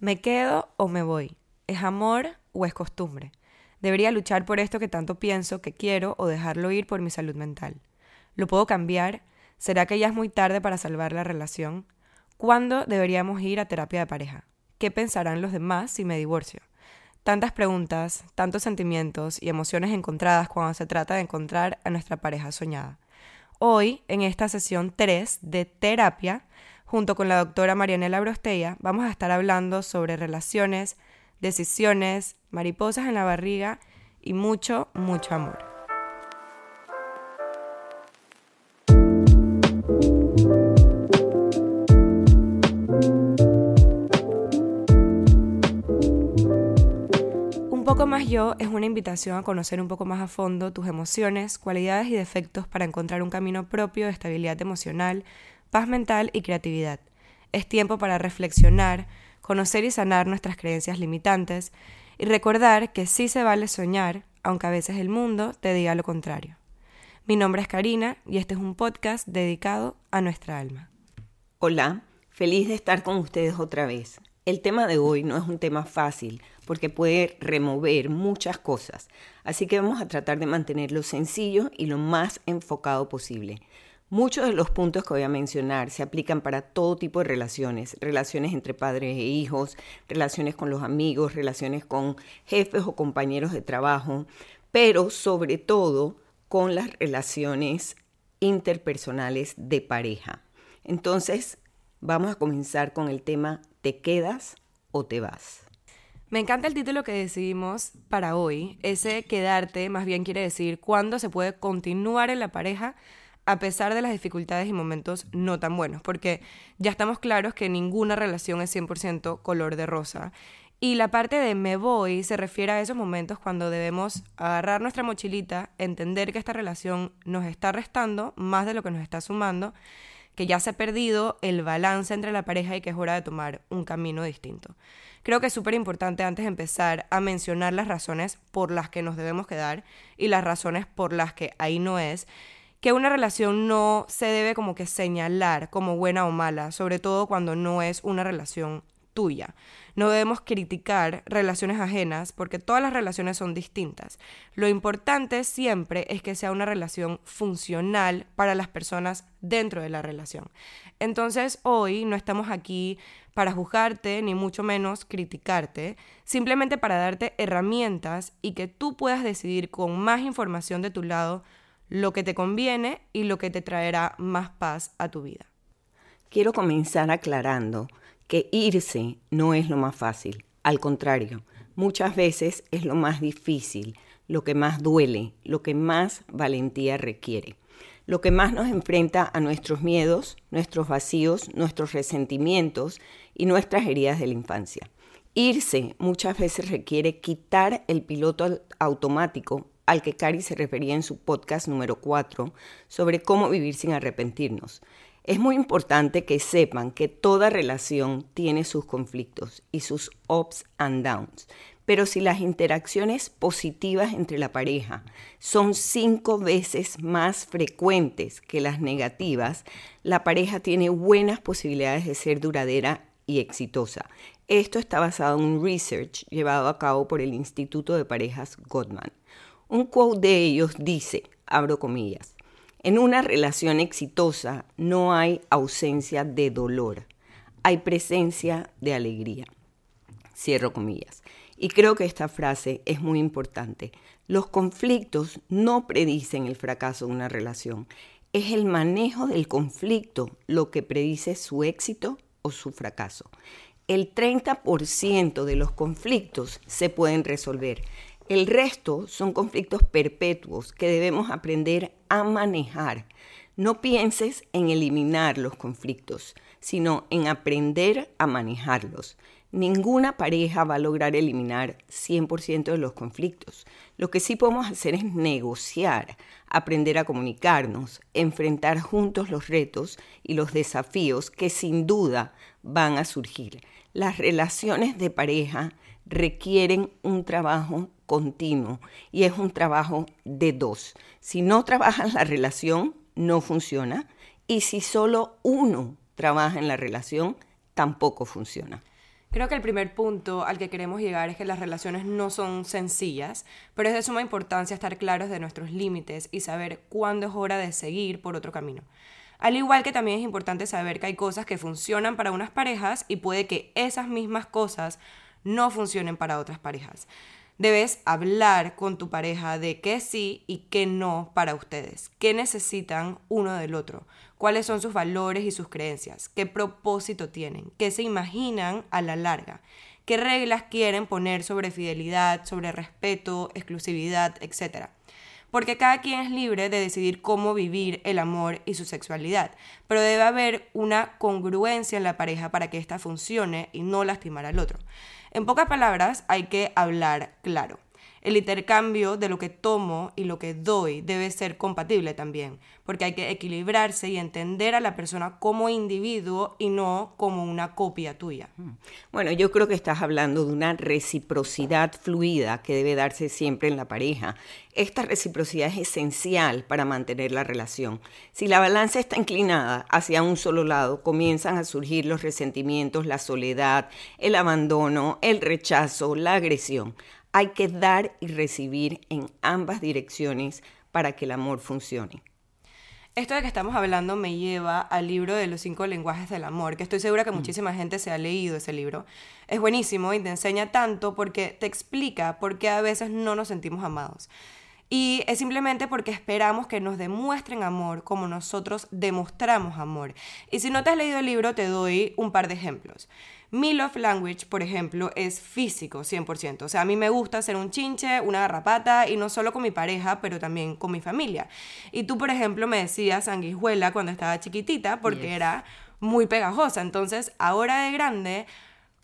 ¿Me quedo o me voy? ¿Es amor o es costumbre? ¿Debería luchar por esto que tanto pienso, que quiero, o dejarlo ir por mi salud mental? ¿Lo puedo cambiar? ¿Será que ya es muy tarde para salvar la relación? ¿Cuándo deberíamos ir a terapia de pareja? ¿Qué pensarán los demás si me divorcio? Tantas preguntas, tantos sentimientos y emociones encontradas cuando se trata de encontrar a nuestra pareja soñada. Hoy, en esta sesión 3 de terapia, junto con la doctora Marianela Brostella, vamos a estar hablando sobre relaciones, decisiones, mariposas en la barriga y mucho, mucho amor. Un poco más yo es una invitación a conocer un poco más a fondo tus emociones, cualidades y defectos para encontrar un camino propio de estabilidad emocional, paz mental y creatividad. Es tiempo para reflexionar, conocer y sanar nuestras creencias limitantes y recordar que sí se vale soñar, aunque a veces el mundo te diga lo contrario. Mi nombre es Karina y este es un podcast dedicado a nuestra alma. Hola, feliz de estar con ustedes otra vez. El tema de hoy no es un tema fácil porque puede remover muchas cosas, así que vamos a tratar de mantenerlo sencillo y lo más enfocado posible. Muchos de los puntos que voy a mencionar se aplican para todo tipo de relaciones, relaciones entre padres e hijos, relaciones con los amigos, relaciones con jefes o compañeros de trabajo, pero sobre todo con las relaciones interpersonales de pareja. Entonces, vamos a comenzar con el tema ¿te quedas o te vas? Me encanta el título que decidimos para hoy. Ese quedarte más bien quiere decir cuándo se puede continuar en la pareja a pesar de las dificultades y momentos no tan buenos, porque ya estamos claros que ninguna relación es 100% color de rosa. Y la parte de me voy se refiere a esos momentos cuando debemos agarrar nuestra mochilita, entender que esta relación nos está restando más de lo que nos está sumando, que ya se ha perdido el balance entre la pareja y que es hora de tomar un camino distinto. Creo que es súper importante antes de empezar a mencionar las razones por las que nos debemos quedar y las razones por las que ahí no es que una relación no se debe como que señalar como buena o mala, sobre todo cuando no es una relación tuya. No debemos criticar relaciones ajenas porque todas las relaciones son distintas. Lo importante siempre es que sea una relación funcional para las personas dentro de la relación. Entonces hoy no estamos aquí para juzgarte ni mucho menos criticarte, simplemente para darte herramientas y que tú puedas decidir con más información de tu lado lo que te conviene y lo que te traerá más paz a tu vida. Quiero comenzar aclarando que irse no es lo más fácil, al contrario, muchas veces es lo más difícil, lo que más duele, lo que más valentía requiere, lo que más nos enfrenta a nuestros miedos, nuestros vacíos, nuestros resentimientos y nuestras heridas de la infancia. Irse muchas veces requiere quitar el piloto automático al que Cari se refería en su podcast número 4 sobre cómo vivir sin arrepentirnos. Es muy importante que sepan que toda relación tiene sus conflictos y sus ups and downs, pero si las interacciones positivas entre la pareja son cinco veces más frecuentes que las negativas, la pareja tiene buenas posibilidades de ser duradera y exitosa. Esto está basado en un research llevado a cabo por el Instituto de Parejas Gottman. Un quote de ellos dice, abro comillas, en una relación exitosa no hay ausencia de dolor, hay presencia de alegría. Cierro comillas. Y creo que esta frase es muy importante. Los conflictos no predicen el fracaso de una relación. Es el manejo del conflicto lo que predice su éxito o su fracaso. El 30% de los conflictos se pueden resolver el resto son conflictos perpetuos que debemos aprender a manejar. No pienses en eliminar los conflictos, sino en aprender a manejarlos. Ninguna pareja va a lograr eliminar 100% de los conflictos. Lo que sí podemos hacer es negociar, aprender a comunicarnos, enfrentar juntos los retos y los desafíos que sin duda van a surgir. Las relaciones de pareja requieren un trabajo continuo y es un trabajo de dos. Si no trabajas la relación, no funciona. Y si solo uno trabaja en la relación, tampoco funciona. Creo que el primer punto al que queremos llegar es que las relaciones no son sencillas, pero es de suma importancia estar claros de nuestros límites y saber cuándo es hora de seguir por otro camino. Al igual que también es importante saber que hay cosas que funcionan para unas parejas y puede que esas mismas cosas no funcionen para otras parejas. Debes hablar con tu pareja de qué sí y qué no para ustedes, qué necesitan uno del otro, cuáles son sus valores y sus creencias, qué propósito tienen, qué se imaginan a la larga, qué reglas quieren poner sobre fidelidad, sobre respeto, exclusividad, etc. Porque cada quien es libre de decidir cómo vivir el amor y su sexualidad, pero debe haber una congruencia en la pareja para que ésta funcione y no lastimar al otro. En pocas palabras, hay que hablar claro. El intercambio de lo que tomo y lo que doy debe ser compatible también, porque hay que equilibrarse y entender a la persona como individuo y no como una copia tuya. Mm. Bueno, yo creo que estás hablando de una reciprocidad fluida que debe darse siempre en la pareja. Esta reciprocidad es esencial para mantener la relación. Si la balanza está inclinada hacia un solo lado, comienzan a surgir los resentimientos, la soledad, el abandono, el rechazo, la agresión. Hay que dar y recibir en ambas direcciones para que el amor funcione. Esto de que estamos hablando me lleva al libro de los cinco lenguajes del amor, que estoy segura que mm. muchísima gente se ha leído ese libro. Es buenísimo y te enseña tanto porque te explica por qué a veces no nos sentimos amados. Y es simplemente porque esperamos que nos demuestren amor como nosotros demostramos amor. Y si no te has leído el libro, te doy un par de ejemplos. Mi love language, por ejemplo, es físico, 100%. O sea, a mí me gusta ser un chinche, una garrapata, y no solo con mi pareja, pero también con mi familia. Y tú, por ejemplo, me decías sanguijuela cuando estaba chiquitita, porque era muy pegajosa. Entonces, ahora de grande,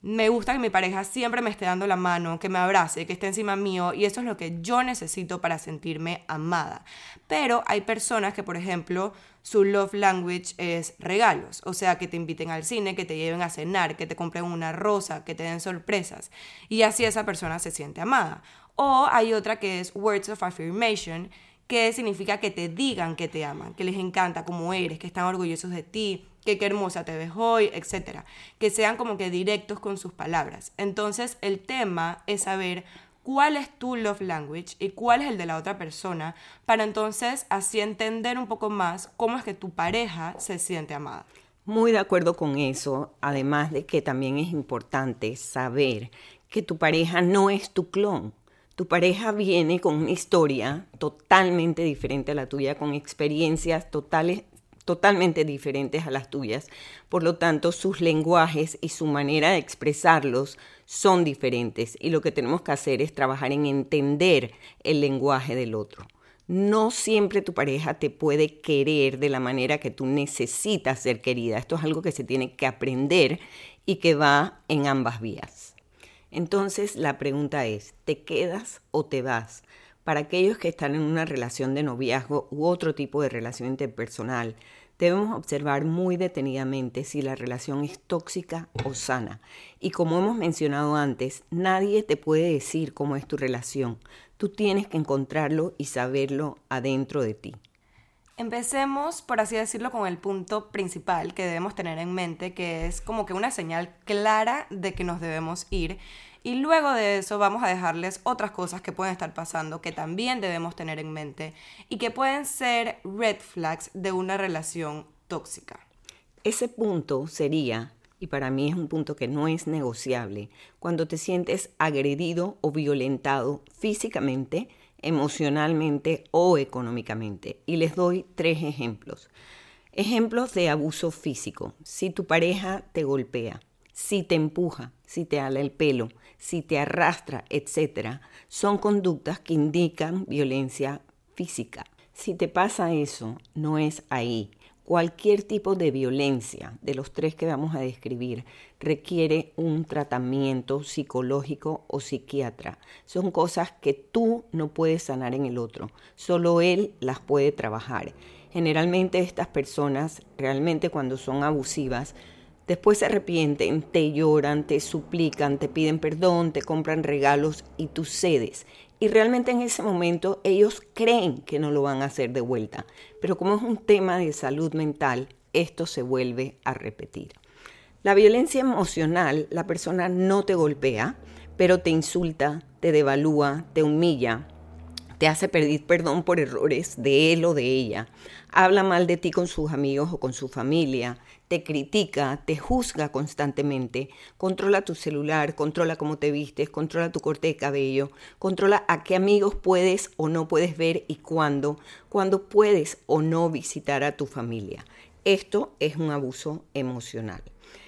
me gusta que mi pareja siempre me esté dando la mano, que me abrace, que esté encima mío y eso es lo que yo necesito para sentirme amada. Pero hay personas que, por ejemplo, su love language es regalos, o sea, que te inviten al cine, que te lleven a cenar, que te compren una rosa, que te den sorpresas y así esa persona se siente amada. O hay otra que es words of affirmation, que significa que te digan que te aman, que les encanta como eres, que están orgullosos de ti, que qué hermosa te ves hoy, etc. Que sean como que directos con sus palabras. Entonces el tema es saber cuál es tu love language y cuál es el de la otra persona para entonces así entender un poco más cómo es que tu pareja se siente amada. Muy de acuerdo con eso, además de que también es importante saber que tu pareja no es tu clon. Tu pareja viene con una historia totalmente diferente a la tuya, con experiencias totales, totalmente diferentes a las tuyas. Por lo tanto, sus lenguajes y su manera de expresarlos son diferentes y lo que tenemos que hacer es trabajar en entender el lenguaje del otro. No siempre tu pareja te puede querer de la manera que tú necesitas ser querida. Esto es algo que se tiene que aprender y que va en ambas vías. Entonces la pregunta es, ¿te quedas o te vas? Para aquellos que están en una relación de noviazgo u otro tipo de relación interpersonal, debemos observar muy detenidamente si la relación es tóxica o sana. Y como hemos mencionado antes, nadie te puede decir cómo es tu relación. Tú tienes que encontrarlo y saberlo adentro de ti. Empecemos, por así decirlo, con el punto principal que debemos tener en mente, que es como que una señal clara de que nos debemos ir y luego de eso vamos a dejarles otras cosas que pueden estar pasando que también debemos tener en mente y que pueden ser red flags de una relación tóxica. Ese punto sería, y para mí es un punto que no es negociable, cuando te sientes agredido o violentado físicamente, emocionalmente o económicamente. Y les doy tres ejemplos. Ejemplos de abuso físico. Si tu pareja te golpea, si te empuja, si te ala el pelo, si te arrastra, etc., son conductas que indican violencia física. Si te pasa eso, no es ahí. Cualquier tipo de violencia, de los tres que vamos a describir, requiere un tratamiento psicológico o psiquiatra. Son cosas que tú no puedes sanar en el otro, solo él las puede trabajar. Generalmente estas personas, realmente cuando son abusivas, después se arrepienten, te lloran, te suplican, te piden perdón, te compran regalos y tú cedes. Y realmente en ese momento ellos creen que no lo van a hacer de vuelta. Pero como es un tema de salud mental, esto se vuelve a repetir. La violencia emocional, la persona no te golpea, pero te insulta, te devalúa, te humilla, te hace pedir perdón por errores de él o de ella, habla mal de ti con sus amigos o con su familia, te critica, te juzga constantemente, controla tu celular, controla cómo te vistes, controla tu corte de cabello, controla a qué amigos puedes o no puedes ver y cuándo, cuándo puedes o no visitar a tu familia. Esto es un abuso emocional.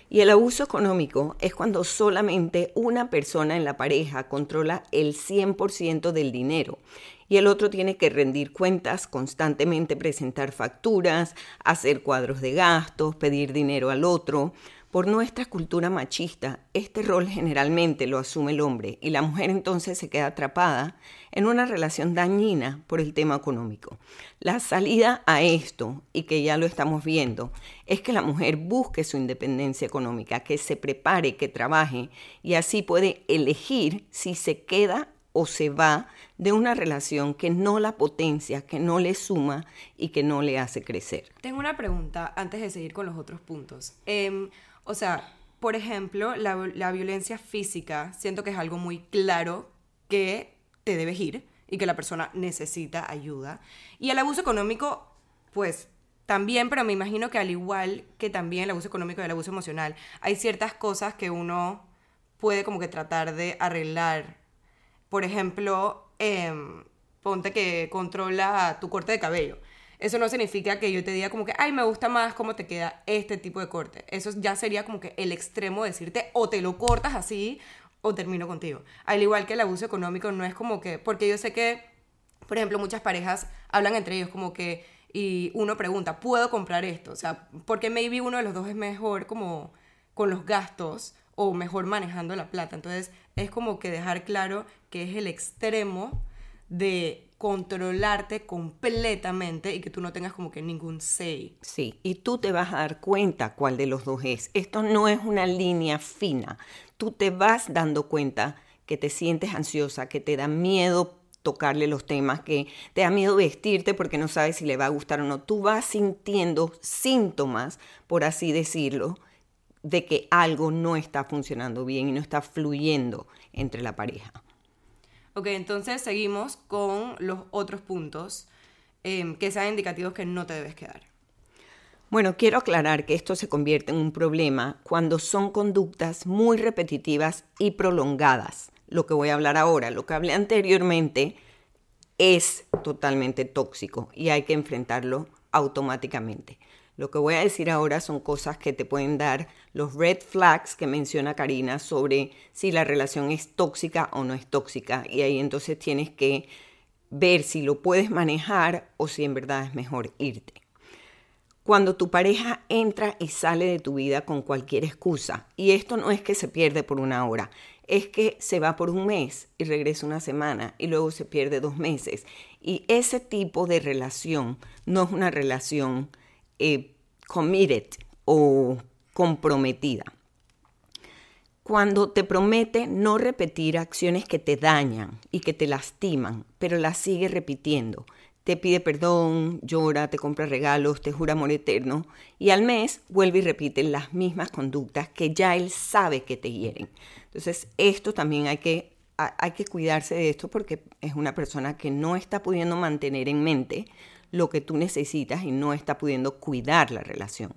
Y el abuso económico es cuando solamente una persona en la pareja controla el 100% del dinero y el otro tiene que rendir cuentas, constantemente presentar facturas, hacer cuadros de gastos, pedir dinero al otro. Por nuestra cultura machista, este rol generalmente lo asume el hombre y la mujer entonces se queda atrapada en una relación dañina por el tema económico. La salida a esto, y que ya lo estamos viendo, es que la mujer busque su independencia económica, que se prepare, que trabaje y así puede elegir si se queda o se va de una relación que no la potencia, que no le suma y que no le hace crecer. Tengo una pregunta antes de seguir con los otros puntos. Em, o sea, por ejemplo, la, la violencia física, siento que es algo muy claro que te debes ir y que la persona necesita ayuda. Y el abuso económico, pues también, pero me imagino que al igual que también el abuso económico y el abuso emocional, hay ciertas cosas que uno puede como que tratar de arreglar por ejemplo, em, ponte que controla tu corte de cabello. Eso no significa que yo te diga como que, ay, me gusta más cómo te queda este tipo de corte. Eso ya sería como que el extremo de decirte o te lo cortas así o termino contigo. Al igual que el abuso económico no es como que, porque yo sé que, por ejemplo, muchas parejas hablan entre ellos como que, y uno pregunta, ¿puedo comprar esto? O sea, porque maybe uno de los dos es mejor como con los gastos o mejor manejando la plata. Entonces es como que dejar claro que es el extremo de controlarte completamente y que tú no tengas como que ningún say. Sí, y tú te vas a dar cuenta cuál de los dos es. Esto no es una línea fina. Tú te vas dando cuenta que te sientes ansiosa, que te da miedo tocarle los temas, que te da miedo vestirte porque no sabes si le va a gustar o no. Tú vas sintiendo síntomas, por así decirlo, de que algo no está funcionando bien y no está fluyendo entre la pareja. Ok, entonces seguimos con los otros puntos em, que sean indicativos que no te debes quedar. Bueno, quiero aclarar que esto se convierte en un problema cuando son conductas muy repetitivas y prolongadas. Lo que voy a hablar ahora, lo que hablé anteriormente, es totalmente tóxico y hay que enfrentarlo automáticamente. Lo que voy a decir ahora son cosas que te pueden dar los red flags que menciona Karina sobre si la relación es tóxica o no es tóxica. Y ahí entonces tienes que ver si lo puedes manejar o si en verdad es mejor irte. Cuando tu pareja entra y sale de tu vida con cualquier excusa, y esto no es que se pierde por una hora, es que se va por un mes y regresa una semana y luego se pierde dos meses. Y ese tipo de relación no es una relación eh, committed o comprometida. Cuando te promete no repetir acciones que te dañan y que te lastiman, pero las sigue repitiendo. Te pide perdón, llora, te compra regalos, te jura amor eterno y al mes vuelve y repite las mismas conductas que ya él sabe que te hieren. Entonces, esto también hay que, hay que cuidarse de esto porque es una persona que no está pudiendo mantener en mente lo que tú necesitas y no está pudiendo cuidar la relación.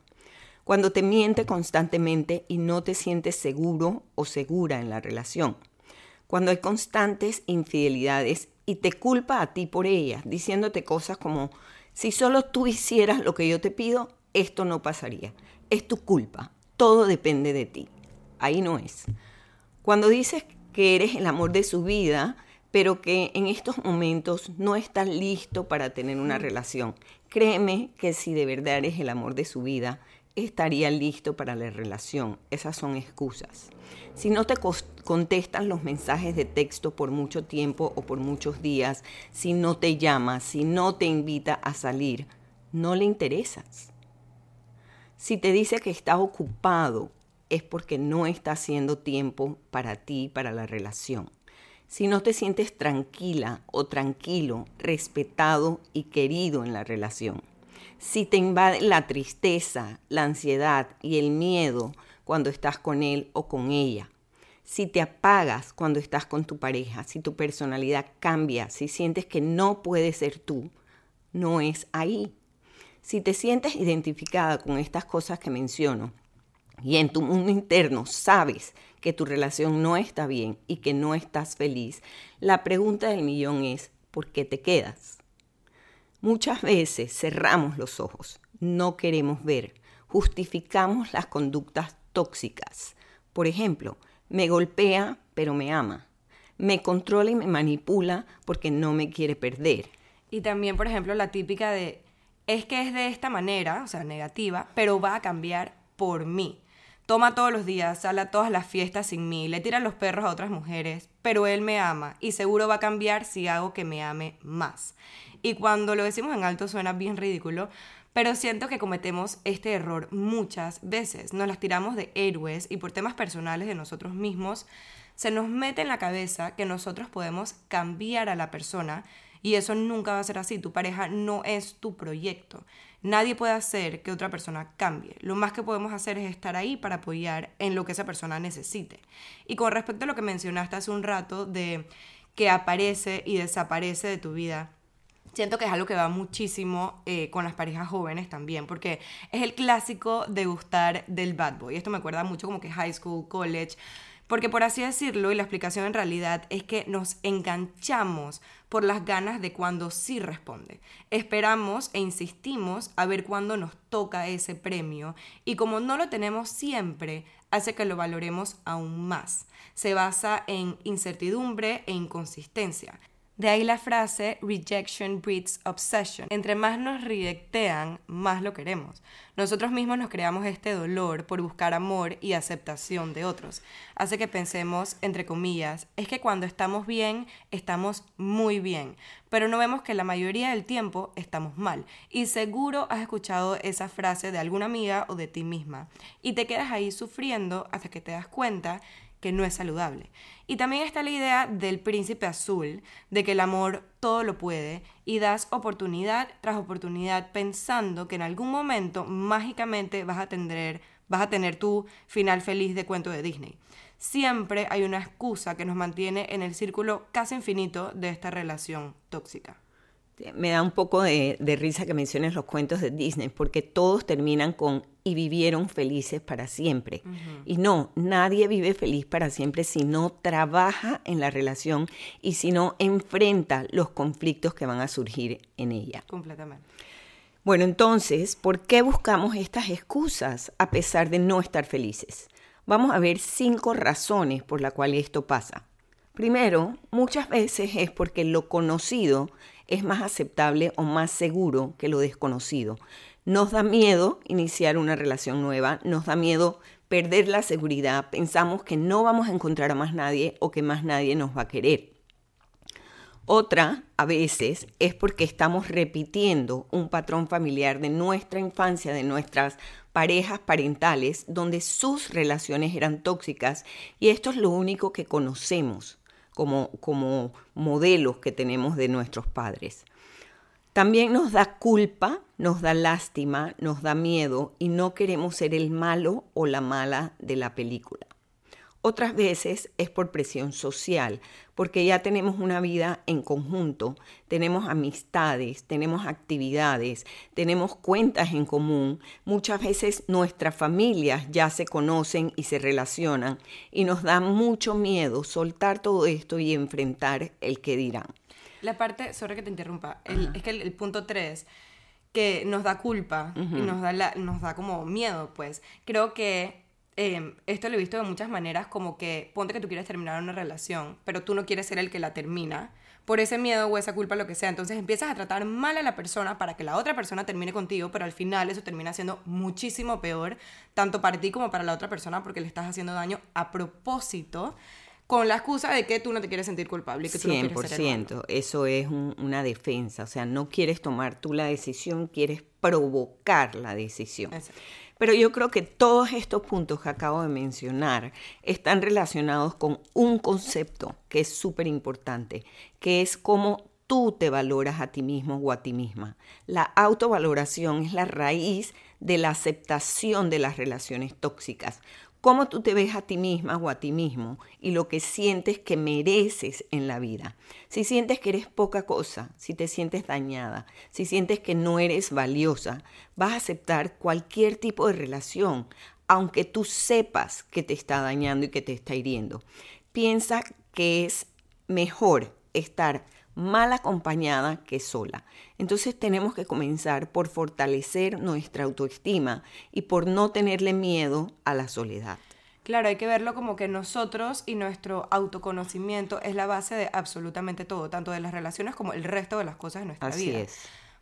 Cuando te miente constantemente y no te sientes seguro o segura en la relación. Cuando hay constantes infidelidades y te culpa a ti por ellas, diciéndote cosas como, si solo tú hicieras lo que yo te pido, esto no pasaría. Es tu culpa. Todo depende de ti. Ahí no es. Cuando dices que eres el amor de su vida, pero que en estos momentos no estás listo para tener una relación. Créeme que si de verdad eres el amor de su vida, estaría listo para la relación. Esas son excusas. Si no te contestan los mensajes de texto por mucho tiempo o por muchos días, si no te llama, si no te invita a salir, no le interesas. Si te dice que está ocupado, es porque no está haciendo tiempo para ti, para la relación. Si no te sientes tranquila o tranquilo, respetado y querido en la relación. Si te invade la tristeza, la ansiedad y el miedo cuando estás con él o con ella. Si te apagas cuando estás con tu pareja, si tu personalidad cambia, si sientes que no puedes ser tú, no es ahí. Si te sientes identificada con estas cosas que menciono y en tu mundo interno sabes que tu relación no está bien y que no estás feliz, la pregunta del millón es, ¿por qué te quedas? Muchas veces cerramos los ojos, no queremos ver, justificamos las conductas tóxicas. Por ejemplo, me golpea pero me ama, me controla y me manipula porque no me quiere perder. Y también, por ejemplo, la típica de, es que es de esta manera, o sea, negativa, pero va a cambiar por mí toma todos los días, sale a todas las fiestas sin mí, le tira los perros a otras mujeres, pero él me ama y seguro va a cambiar si hago que me ame más. Y cuando lo decimos en alto suena bien ridículo, pero siento que cometemos este error muchas veces. Nos las tiramos de héroes y por temas personales de nosotros mismos se nos mete en la cabeza que nosotros podemos cambiar a la persona y eso nunca va a ser así. Tu pareja no es tu proyecto. Nadie puede hacer que otra persona cambie. Lo más que podemos hacer es estar ahí para apoyar en lo que esa persona necesite. Y con respecto a lo que mencionaste hace un rato de que aparece y desaparece de tu vida, siento que es algo que va muchísimo eh, con las parejas jóvenes también, porque es el clásico de gustar del bad boy. Esto me acuerda mucho como que high school, college, porque por así decirlo, y la explicación en realidad es que nos enganchamos por las ganas de cuando sí responde. Esperamos e insistimos a ver cuándo nos toca ese premio y como no lo tenemos siempre, hace que lo valoremos aún más. Se basa en incertidumbre e inconsistencia. De ahí la frase rejection breeds obsession. Entre más nos rejectean, más lo queremos. Nosotros mismos nos creamos este dolor por buscar amor y aceptación de otros. Hace que pensemos, entre comillas, es que cuando estamos bien, estamos muy bien, pero no vemos que la mayoría del tiempo estamos mal. Y seguro has escuchado esa frase de alguna amiga o de ti misma. Y te quedas ahí sufriendo hasta que te das cuenta que no es saludable. Y también está la idea del príncipe azul, de que el amor todo lo puede y das oportunidad tras oportunidad pensando que en algún momento mágicamente vas a tener, vas a tener tu final feliz de cuento de Disney. Siempre hay una excusa que nos mantiene en el círculo casi infinito de esta relación tóxica. Me da un poco de, risa que menciones los cuentos de Disney, porque todos terminan con y vivieron felices para siempre. Y no, nadie vive feliz para siempre si no trabaja en la relación y si no enfrenta los conflictos que van a surgir en ella. Completamente. Bueno, entonces, ¿por qué buscamos estas excusas a pesar de no estar felices? Vamos a ver cinco razones por las cuales esto pasa. Primero, muchas veces es porque lo conocido es más aceptable o más seguro que lo desconocido. Nos da miedo iniciar una relación nueva, nos da miedo perder la seguridad, pensamos que no vamos a encontrar a más nadie o que más nadie nos va a querer. Otra, a veces, es porque estamos repitiendo un patrón familiar de nuestra infancia, de nuestras parejas parentales, donde sus relaciones eran tóxicas y esto es lo único que conocemos como, como modelos que tenemos de nuestros padres. También nos da culpa, nos da lástima, nos da miedo y no queremos ser el malo o la mala de la película. Otras veces es por presión social, porque ya tenemos una vida en conjunto, tenemos amistades, tenemos actividades, tenemos cuentas en común. Muchas veces nuestras familias ya se conocen y se relacionan y nos da mucho miedo soltar todo esto y enfrentar el que dirán. La parte, sorry que te interrumpa, es que el, punto 3 que nos da culpa y nos da, nos da como miedo, pues creo que em, esto lo he visto de muchas maneras, como que ponte que tú quieres terminar una relación, pero tú no quieres ser el que la termina, por ese miedo o esa culpa, lo que sea. Entonces empiezas a tratar mal a la persona para que la otra persona termine contigo, pero al final eso termina siendo muchísimo peor, tanto para ti como para la otra persona, porque le estás haciendo daño a propósito con la excusa de que tú no te quieres sentir culpable y que tú no quieres ser eso es una defensa, o sea, no quieres tomar tú la decisión, quieres provocar la decisión. Pero yo creo que todos estos puntos que acabo de mencionar están relacionados con un concepto que es súper importante, que es cómo tú te valoras a ti mismo o a ti misma. La autovaloración es la raíz de la aceptación de las relaciones tóxicas cómo tú te ves a ti misma o a ti mismo y lo que sientes que mereces en la vida. Si sientes que eres poca cosa, si te sientes dañada, si sientes que no eres valiosa, vas a aceptar cualquier tipo de relación, aunque tú sepas que te está dañando y que te está hiriendo. Piensa que es mejor estar mal acompañada que sola. Entonces tenemos que comenzar por fortalecer nuestra autoestima y por no tenerle miedo a la soledad. Claro, hay que verlo como que nosotros y nuestro autoconocimiento es la base de absolutamente todo, tanto de las relaciones como el resto de las cosas de nuestra Así vida. Es.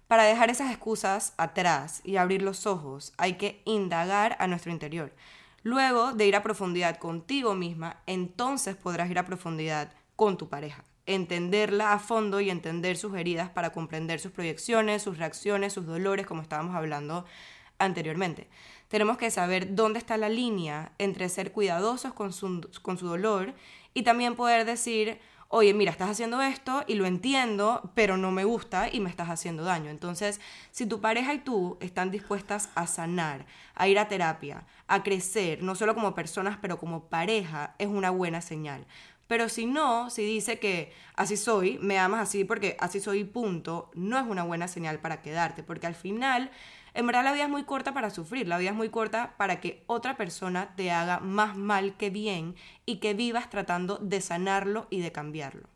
Para dejar esas excusas atrás y abrir los ojos, hay que indagar a nuestro interior. Luego de ir a profundidad contigo misma, entonces podrás ir a profundidad con tu pareja entenderla a fondo y entender sus heridas para comprender sus proyecciones, sus reacciones, sus dolores, como estábamos hablando anteriormente. Tenemos que saber dónde está la línea entre ser cuidadosos con su, con su dolor y también poder decir, oye, mira, estás haciendo esto y lo entiendo, pero no me gusta y me estás haciendo daño. Entonces, si tu pareja y tú están dispuestas a sanar, a ir a terapia, a crecer, no solo como personas, pero como pareja, es una buena señal. Pero si no, si dice que así soy, me amas así porque así soy, punto, no es una buena señal para quedarte, porque al final, en verdad la vida es muy corta para sufrir, la vida es muy corta para que otra persona te haga más mal que bien y que vivas tratando de sanarlo y de cambiarlo.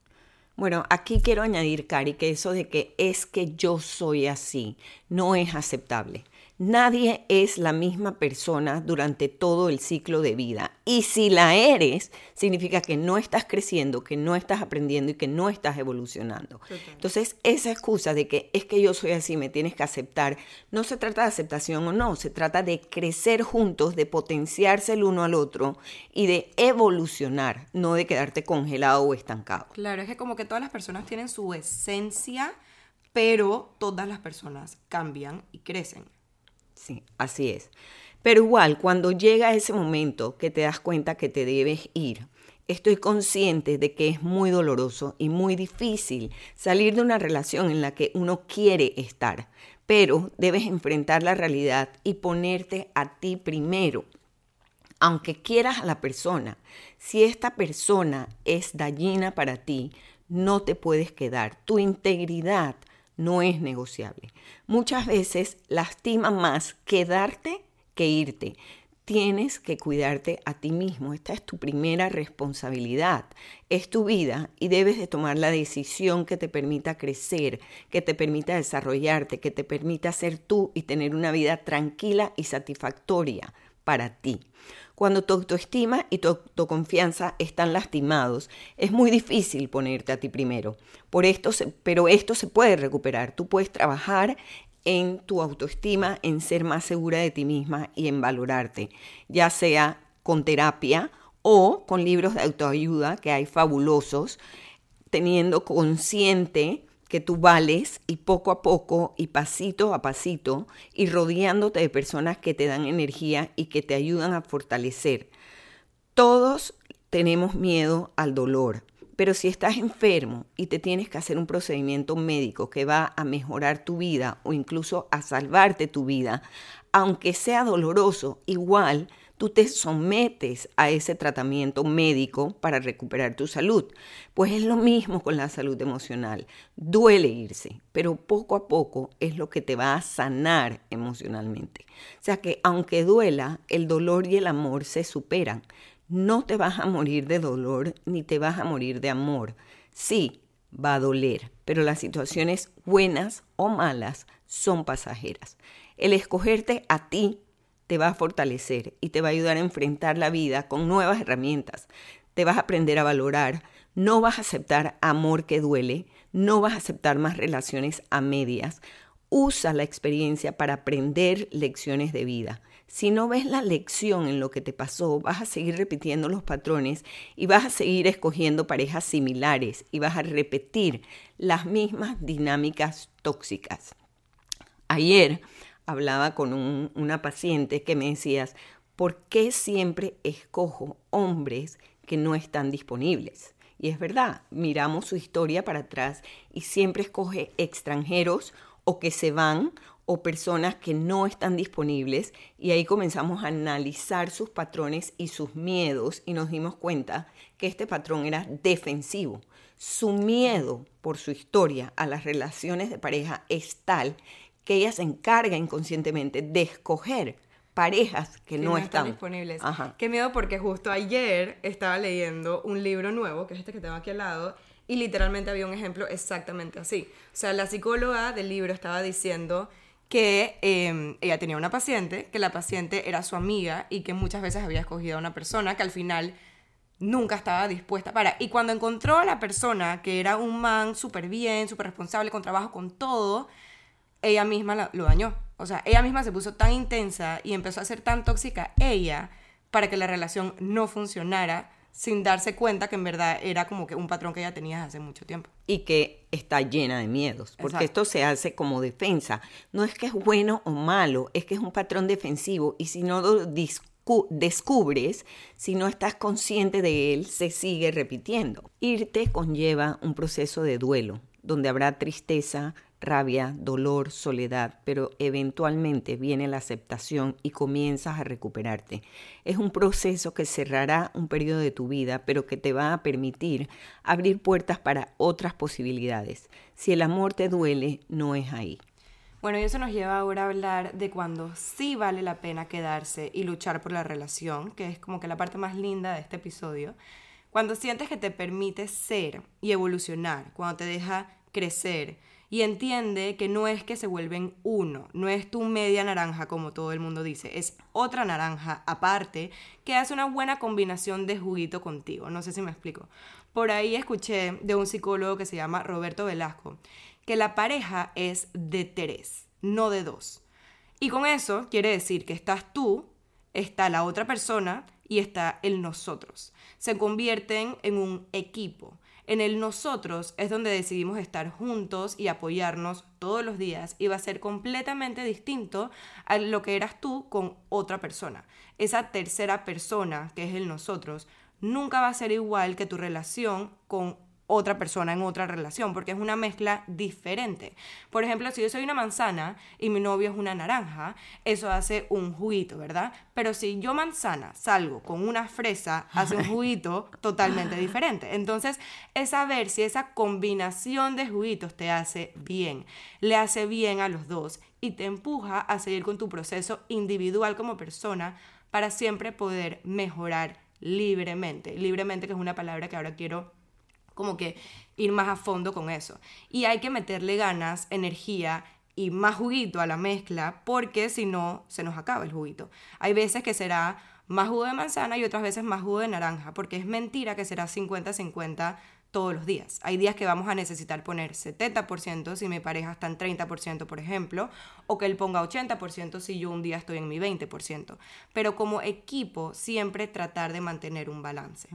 Bueno, aquí quiero añadir, Cari, que eso de que es que yo soy así no es aceptable. Nadie es la misma persona durante todo el ciclo de vida. Y si la eres, significa que no estás creciendo, que no estás aprendiendo y que no estás evolucionando. Entonces, esa excusa de que es que yo soy así, me tienes que aceptar, no se trata de aceptación o no, se trata de crecer juntos, de potenciarse el uno al otro y de evolucionar, no de quedarte congelado o estancado. Claro, es que como que todas las personas tienen su esencia, pero todas las personas cambian y crecen. Sí, así es. Pero igual, cuando llega ese momento que te das cuenta que te debes ir, estoy consciente de que es muy doloroso y muy difícil salir de una relación en la que uno quiere estar, pero debes enfrentar la realidad y ponerte a ti primero. Aunque quieras a la persona, si esta persona es dañina para ti, no te puedes quedar. Tu integridad no es negociable. Muchas veces lastima más quedarte que irte. Tienes que cuidarte a ti mismo. Esta es tu primera responsabilidad. Es tu vida y debes de tomar la decisión que te permita crecer, que te permita desarrollarte, que te permita ser tú y tener una vida tranquila y satisfactoria para ti. Cuando tu autoestima y tu autoconfianza están lastimados, es muy difícil ponerte a ti primero. Por esto pero esto se puede recuperar. Tú puedes trabajar en tu autoestima, en ser más segura de ti misma y en valorarte, ya sea con terapia o con libros de autoayuda que hay fabulosos, teniendo consciente que tú vales y poco a poco y pasito a pasito y rodeándote de personas que te dan energía y que te ayudan a fortalecer. Todos tenemos miedo al dolor, pero si estás enfermo y te tienes que hacer un procedimiento médico que va a mejorar tu vida o incluso a salvarte tu vida, aunque sea doloroso, igual tú te sometes a ese tratamiento médico para recuperar tu salud. Pues es lo mismo con la salud emocional. Duele irse, pero poco a poco es lo que te va a sanar emocionalmente. O sea que aunque duela, el dolor y el amor se superan. No te vas a morir de dolor ni te vas a morir de amor. Sí, va a doler, pero las situaciones buenas o malas son pasajeras. El escogerte a ti te va a fortalecer y te va a ayudar a enfrentar la vida con nuevas herramientas. Te vas a aprender a valorar, no vas a aceptar amor que duele, no vas a aceptar más relaciones a medias. Usa la experiencia para aprender lecciones de vida. Si no ves la lección en lo que te pasó, vas a seguir repitiendo los patrones y vas a seguir escogiendo parejas similares y vas a repetir las mismas dinámicas tóxicas. Ayer hablaba con una paciente que me decías, ¿por qué siempre escojo hombres que no están disponibles? Y es verdad, miramos su historia para atrás y siempre escoge extranjeros o que se van o personas que no están disponibles y ahí comenzamos a analizar sus patrones y sus miedos y nos dimos cuenta que este patrón era defensivo. Su miedo por su historia a las relaciones de pareja es tal que ella se encarga inconscientemente de escoger parejas que, no, están, disponibles. Qué miedo porque justo ayer estaba leyendo un libro nuevo, que es este que tengo aquí al lado, y literalmente había un ejemplo exactamente así. O sea, la psicóloga del libro estaba diciendo que em, ella tenía una paciente, que la paciente era su amiga y que muchas veces había escogido a una persona que al final nunca estaba dispuesta para. Y cuando encontró a la persona que era un man súper bien, súper responsable, con trabajo, con todo, ella misma lo dañó. O sea, ella misma se puso tan intensa y empezó a ser tan tóxica ella para que la relación no funcionara sin darse cuenta que en verdad era como que un patrón que ella tenía hace mucho tiempo. Y que está llena de miedos, porque esto se hace como defensa. No es que es bueno o malo, es que es un patrón defensivo y si no lo descubres, si no estás consciente de él, se sigue repitiendo. Irte conlleva un proceso de duelo, donde habrá tristeza, rabia, dolor, soledad, pero eventualmente viene la aceptación y comienzas a recuperarte. Es un proceso que cerrará un periodo de tu vida, pero que te va a permitir abrir puertas para otras posibilidades. Si el amor te duele, no es ahí. Bueno, y eso nos lleva ahora a hablar de cuando sí vale la pena quedarse y luchar por la relación, que es como que la parte más linda de este episodio. Cuando sientes que te permite ser y evolucionar, cuando te deja crecer, y entiende que no es que se vuelven uno, no es tu media naranja como todo el mundo dice, es otra naranja aparte que hace una buena combinación de juguito contigo. No sé si me explico. Por ahí escuché de un psicólogo que se llama Roberto Velasco que la pareja es de tres, no de dos. Y con eso quiere decir que estás tú, está la otra persona y está el nosotros. Se convierten en un equipo. En el nosotros es donde decidimos estar juntos y apoyarnos todos los días y va a ser completamente distinto a lo que eras tú con otra persona. Esa tercera persona, que es el nosotros, nunca va a ser igual que tu relación con otra persona en otra relación, porque es una mezcla diferente. Por ejemplo, si yo soy una manzana y mi novio es una naranja, eso hace un juguito, ¿verdad? Pero si yo manzana salgo con una fresa, hace un juguito totalmente diferente. Entonces, es saber si esa combinación de juguitos te hace bien, le hace bien a los dos y te empuja a seguir con tu proceso individual como persona para siempre poder mejorar libremente. Libremente, que es una palabra que ahora quiero como que ir más a fondo con eso. Y hay que meterle ganas, energía y más juguito a la mezcla porque si no se nos acaba el juguito. Hay veces que será más jugo de manzana y otras veces más jugo de naranja porque es mentira que será 50-50 todos los días. Hay días que vamos a necesitar poner 70% si mi pareja está en 30%, por ejemplo, o que él ponga 80% si yo un día estoy en mi 20%. Pero como equipo, siempre tratar de mantener un balance.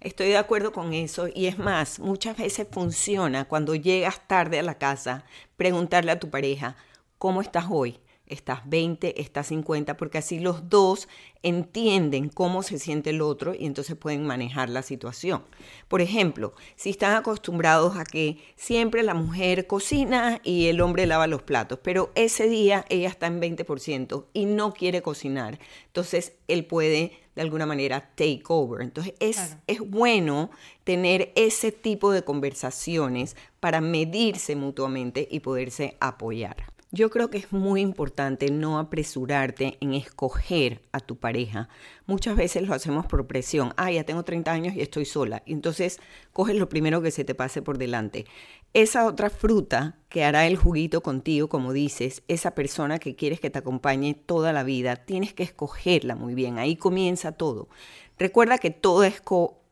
Estoy de acuerdo con eso y es más, muchas veces funciona cuando llegas tarde a la casa, preguntarle a tu pareja, ¿cómo estás hoy? Estás 20, estás 50, porque así los dos entienden cómo se siente el otro y entonces pueden manejar la situación. Por ejemplo, si están acostumbrados a que siempre la mujer cocina y el hombre lava los platos, pero ese día ella está en 20% y no quiere cocinar, entonces él puede de alguna manera take over. Entonces es, es bueno tener ese tipo de conversaciones para medirse mutuamente y poderse apoyar. Yo creo que es muy importante no apresurarte en escoger a tu pareja. Muchas veces lo hacemos por presión. Ah, ya tengo 30 años y estoy sola. Entonces coges lo primero que se te pase por delante. esa otra fruta que hará el juguito contigo, como dices, esa persona que quieres que te acompañe toda la vida, tienes que escogerla muy bien. Ahí comienza todo. Recuerda que toda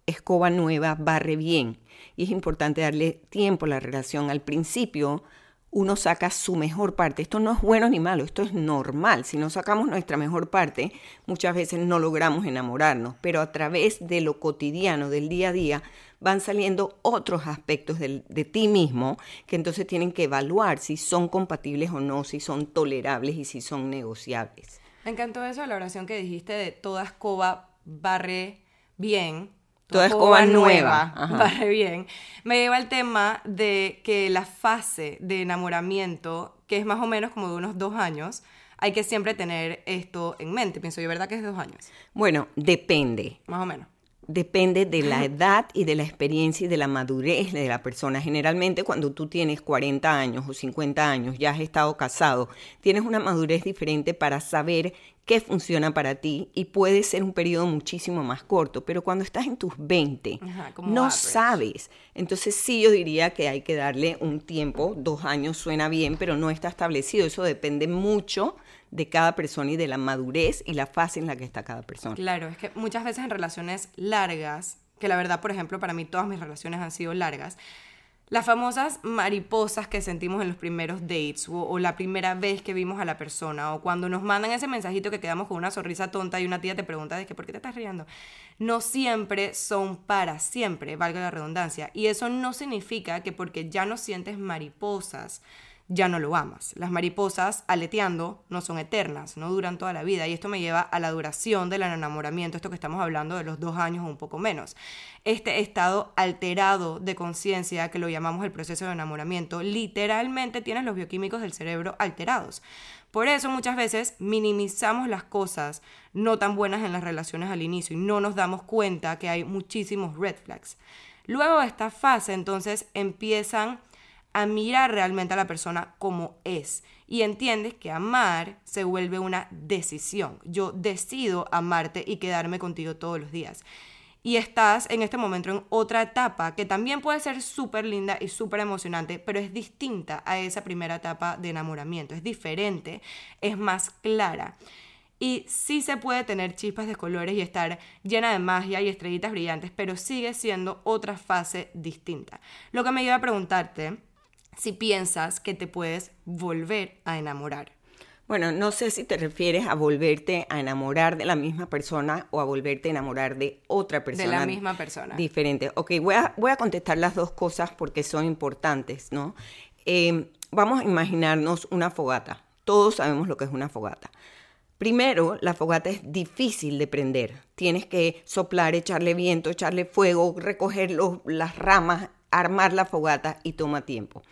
escoba nueva barre bien y es importante darle tiempo a la relación. Al principio uno saca su mejor parte. Esto no es bueno ni malo, esto es normal. Si no sacamos nuestra mejor parte, muchas veces no logramos enamorarnos, pero a través de lo cotidiano, del día a día, van saliendo otros aspectos de, ti mismo que entonces tienen que evaluar si son compatibles o no, si son tolerables y si son negociables. Me encantó eso de la oración que dijiste de toda escoba barre bien, Toda escoba, nueva, barre bien, me lleva al tema de que la fase de enamoramiento, que es más o menos como de unos dos años, hay que siempre tener esto en mente. Pienso yo, ¿verdad que es de dos años? Bueno, depende. Más o menos depende de la edad y de la experiencia y de la madurez de la persona. Generalmente cuando tú tienes 40 años o 50 años, ya has estado casado, tienes una madurez diferente para saber qué funciona para ti y puede ser un periodo muchísimo más corto, pero cuando estás en tus 20 no sabes. Entonces sí yo diría que hay que darle un tiempo, dos años suena bien, pero no está establecido, eso depende mucho de cada persona y de la madurez y la fase en la que está cada persona. Claro, es que muchas veces en relaciones largas, que la verdad, por ejemplo, para mí todas mis relaciones han sido largas, las famosas mariposas que sentimos en los primeros dates o, la primera vez que vimos a la persona o cuando nos mandan ese mensajito que quedamos con una sonrisa tonta y una tía te pregunta de que por qué te estás riendo, no siempre son para siempre, valga la redundancia. Y eso no significa que porque ya no sientes mariposas, ya no lo amas. Las mariposas aleteando no son eternas, no duran toda la vida y esto me lleva a la duración del enamoramiento, esto que estamos hablando de los dos años o un poco menos. Este estado alterado de conciencia, que lo llamamos el proceso de enamoramiento, literalmente tiene los bioquímicos del cerebro alterados. Por eso muchas veces minimizamos las cosas no tan buenas en las relaciones al inicio y no nos damos cuenta que hay muchísimos red flags. Luego de esta fase entonces empiezan a mirar realmente a la persona como es y entiendes que amar se vuelve una decisión. Yo decido amarte y quedarme contigo todos los días. Y estás en este momento en otra etapa que también puede ser súper linda y súper emocionante, pero es distinta a esa primera etapa de enamoramiento. Es diferente, es más clara. Y sí se puede tener chispas de colores y estar llena de magia y estrellitas brillantes, pero sigue siendo otra fase distinta. Lo que me lleva a preguntarte, si piensas que te puedes volver a enamorar. Bueno, no sé si te refieres a volverte a enamorar de la misma persona o a volverte a enamorar de otra persona. De la misma persona. Diferente. Ok, voy a, voy a contestar las dos cosas porque son importantes, ¿no? Eh, vamos a imaginarnos una fogata. Todos sabemos lo que es una fogata. Primero, la fogata es difícil de prender. Tienes que soplar, echarle viento, echarle fuego, recoger las ramas, armar la fogata y toma tiempo.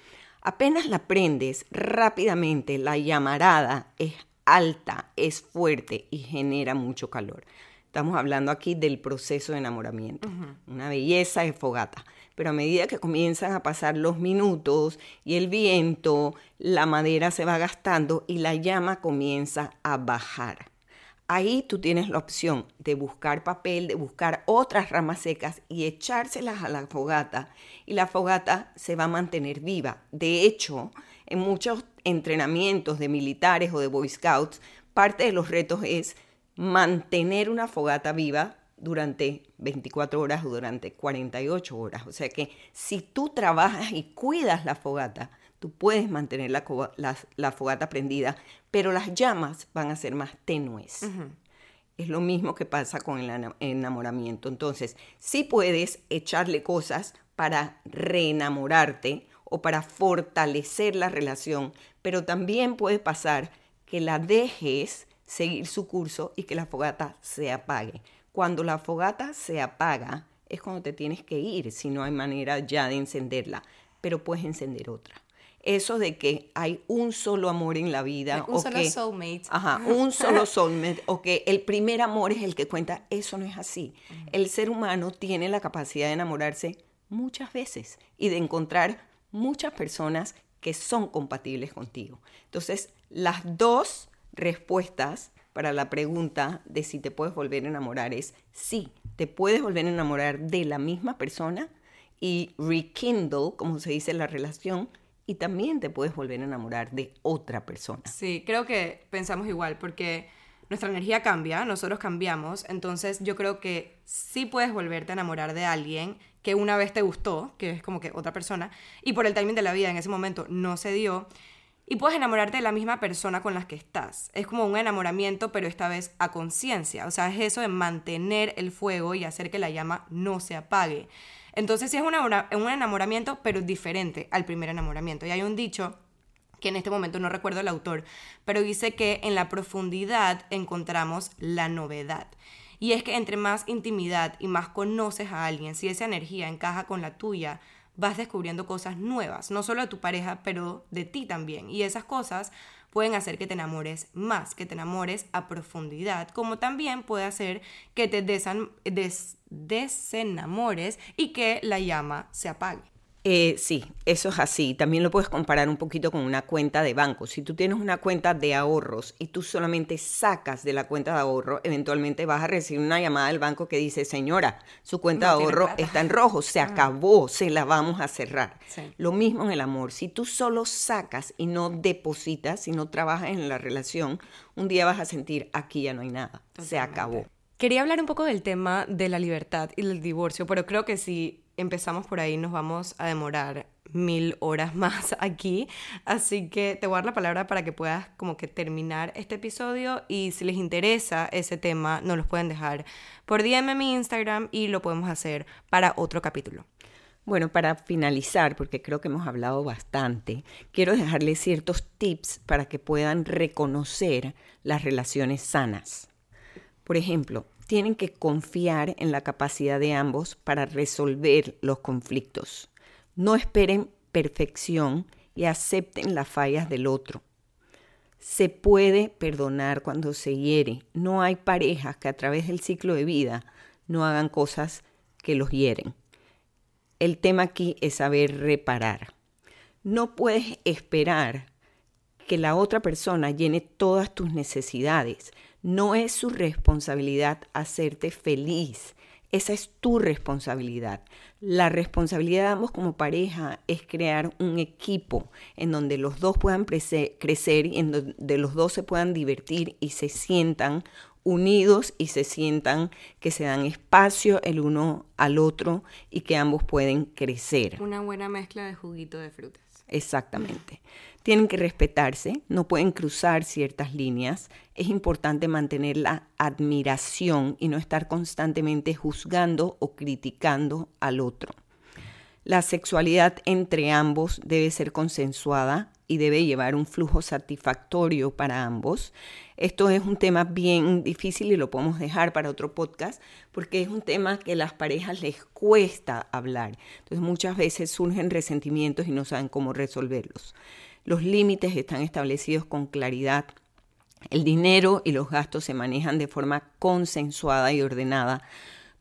Apenas la prendes rápidamente, la llamarada es alta, es fuerte y genera mucho calor. Estamos hablando aquí del proceso de enamoramiento, una belleza de fogata. Pero a medida que comienzan a pasar los minutos y el viento, la madera se va gastando y la llama comienza a bajar. Ahí tú tienes la opción de buscar papel, de buscar otras ramas secas y echárselas a la fogata y la fogata se va a mantener viva. De hecho, en muchos entrenamientos de militares o de Boy Scouts, parte de los retos es mantener una fogata viva durante 24 horas o durante 48 horas. O sea que si tú trabajas y cuidas la fogata, tú puedes mantener la, la, fogata prendida, pero las llamas van a ser más tenues. Es lo mismo que pasa con el enamoramiento. Entonces, sí puedes echarle cosas para reenamorarte o para fortalecer la relación, pero también puede pasar que la dejes seguir su curso y que la fogata se apague. Cuando la fogata se apaga es cuando te tienes que ir si no hay manera ya de encenderla, pero puedes encender otra eso de que hay un solo amor en la vida. Un solo soulmate. Ajá, un solo soulmate, o que el primer amor es el que cuenta, eso no es así. El ser humano tiene la capacidad de enamorarse muchas veces y de encontrar muchas personas que son compatibles contigo. Entonces, las dos respuestas para la pregunta de si te puedes volver a enamorar es sí, te puedes volver a enamorar de la misma persona y rekindle, como se dice, la relación y también te puedes volver a enamorar de otra persona. Sí, creo que pensamos igual porque nuestra energía cambia, nosotros cambiamos, entonces yo creo que sí puedes volverte a enamorar de alguien que una vez te gustó, que es como que otra persona, y por el timing de la vida en ese momento no se dio, y puedes enamorarte de la misma persona con la que estás. Es como un enamoramiento, pero esta vez a conciencia. O sea, es eso de mantener el fuego y hacer que la llama no se apague. Entonces sí es un enamoramiento, pero diferente al primer enamoramiento. Y hay un dicho que en este momento no recuerdo el autor, pero dice que en la profundidad encontramos la novedad. Y es que entre más intimidad y más conoces a alguien, si esa energía encaja con la tuya, vas descubriendo cosas nuevas, no solo de tu pareja, pero de ti también. Y esas cosas pueden hacer que te enamores más, que te enamores a profundidad, como también puede hacer que te desenamores y que la llama se apague. Eh, sí, eso es así. También lo puedes comparar un poquito con una cuenta de banco. Si tú tienes una cuenta de ahorros y tú solamente sacas de la cuenta de ahorro, eventualmente vas a recibir una llamada del banco que dice, señora, su cuenta de ahorro está en rojo, se ah. acabó, se la vamos a cerrar. Lo mismo en el amor. Si tú solo sacas y no depositas, si no trabajas en la relación, un día vas a sentir, aquí ya no hay nada, se acabó. Quería hablar un poco del tema de la libertad y del divorcio, pero creo que si empezamos por ahí nos vamos a demorar mil horas más aquí, así que te voy a dar la palabra para que puedas como que terminar este episodio y si les interesa ese tema nos los pueden dejar por DM en mi Instagram y lo podemos hacer para otro capítulo. Bueno, para finalizar, porque creo que hemos hablado bastante, quiero dejarles ciertos tips para que puedan reconocer las relaciones sanas. Por ejemplo, tienen que confiar en la capacidad de ambos para resolver los conflictos. No esperen perfección y acepten las fallas del otro. Se puede perdonar cuando se hiere. No hay parejas que a través del ciclo de vida no hagan cosas que los hieren. El tema aquí es saber reparar. No puedes esperar que la otra persona llene todas tus necesidades. No es su responsabilidad hacerte feliz. Esa es tu responsabilidad. La responsabilidad de ambos como pareja es crear un equipo en donde los dos puedan crecer y en donde los dos se puedan divertir y se sientan unidos y se sientan que se dan espacio el uno al otro y que ambos pueden crecer. Una buena mezcla de juguito de frutas. Exactamente. Tienen que respetarse, no pueden cruzar ciertas líneas. Es importante mantener la admiración y no estar constantemente juzgando o criticando al otro. La sexualidad entre ambos debe ser consensuada y debe llevar un flujo satisfactorio para ambos. Esto es un tema bien difícil y lo podemos dejar para otro podcast porque es un tema que a las parejas les cuesta hablar. Entonces muchas veces surgen resentimientos y no saben cómo resolverlos. Los límites están establecidos con claridad. El dinero y los gastos se manejan de forma consensuada y ordenada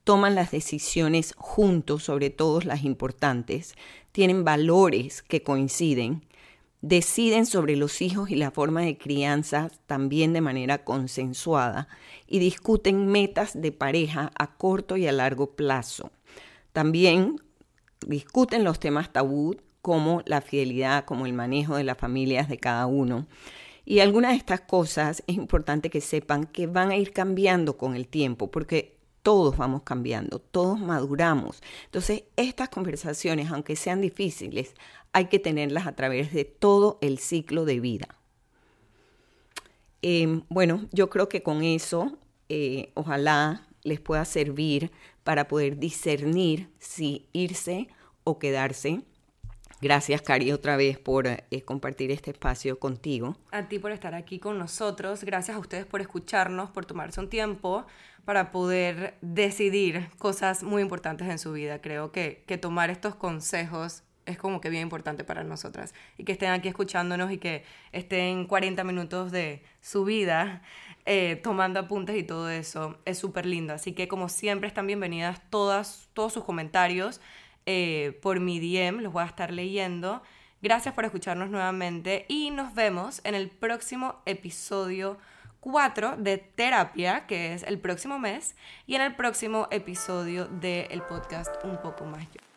toman las decisiones juntos, sobre todo las importantes, tienen valores que coinciden, deciden sobre los hijos y la forma de crianza también de manera consensuada y discuten metas de pareja a corto y a largo plazo. También discuten los temas tabú como la fidelidad, como el manejo de las familias de cada uno. Y algunas de estas cosas es importante que sepan que van a ir cambiando con el tiempo, porque todos vamos cambiando, todos maduramos. Entonces, estas conversaciones, aunque sean difíciles, hay que tenerlas a través de todo el ciclo de vida. Em, bueno, yo creo que con eso, eh, ojalá les pueda servir para poder discernir si irse o quedarse Gracias, Cari, otra vez por eh, compartir este espacio contigo. A ti por estar aquí con nosotros. Gracias a ustedes por escucharnos, por tomarse un tiempo para poder decidir cosas muy importantes en su vida. Creo que, que tomar estos consejos es como que bien importante para nosotras. Y que estén aquí escuchándonos y que estén 40 minutos de su vida eh, tomando apuntes y todo eso. Es súper lindo. Así que como siempre están bienvenidas todas, todos sus comentarios. Eh, por mi DM, los voy a estar leyendo. Gracias por escucharnos nuevamente y nos vemos en el próximo episodio 4 de terapia, que es el próximo mes, y en el próximo episodio del podcast Un poco más.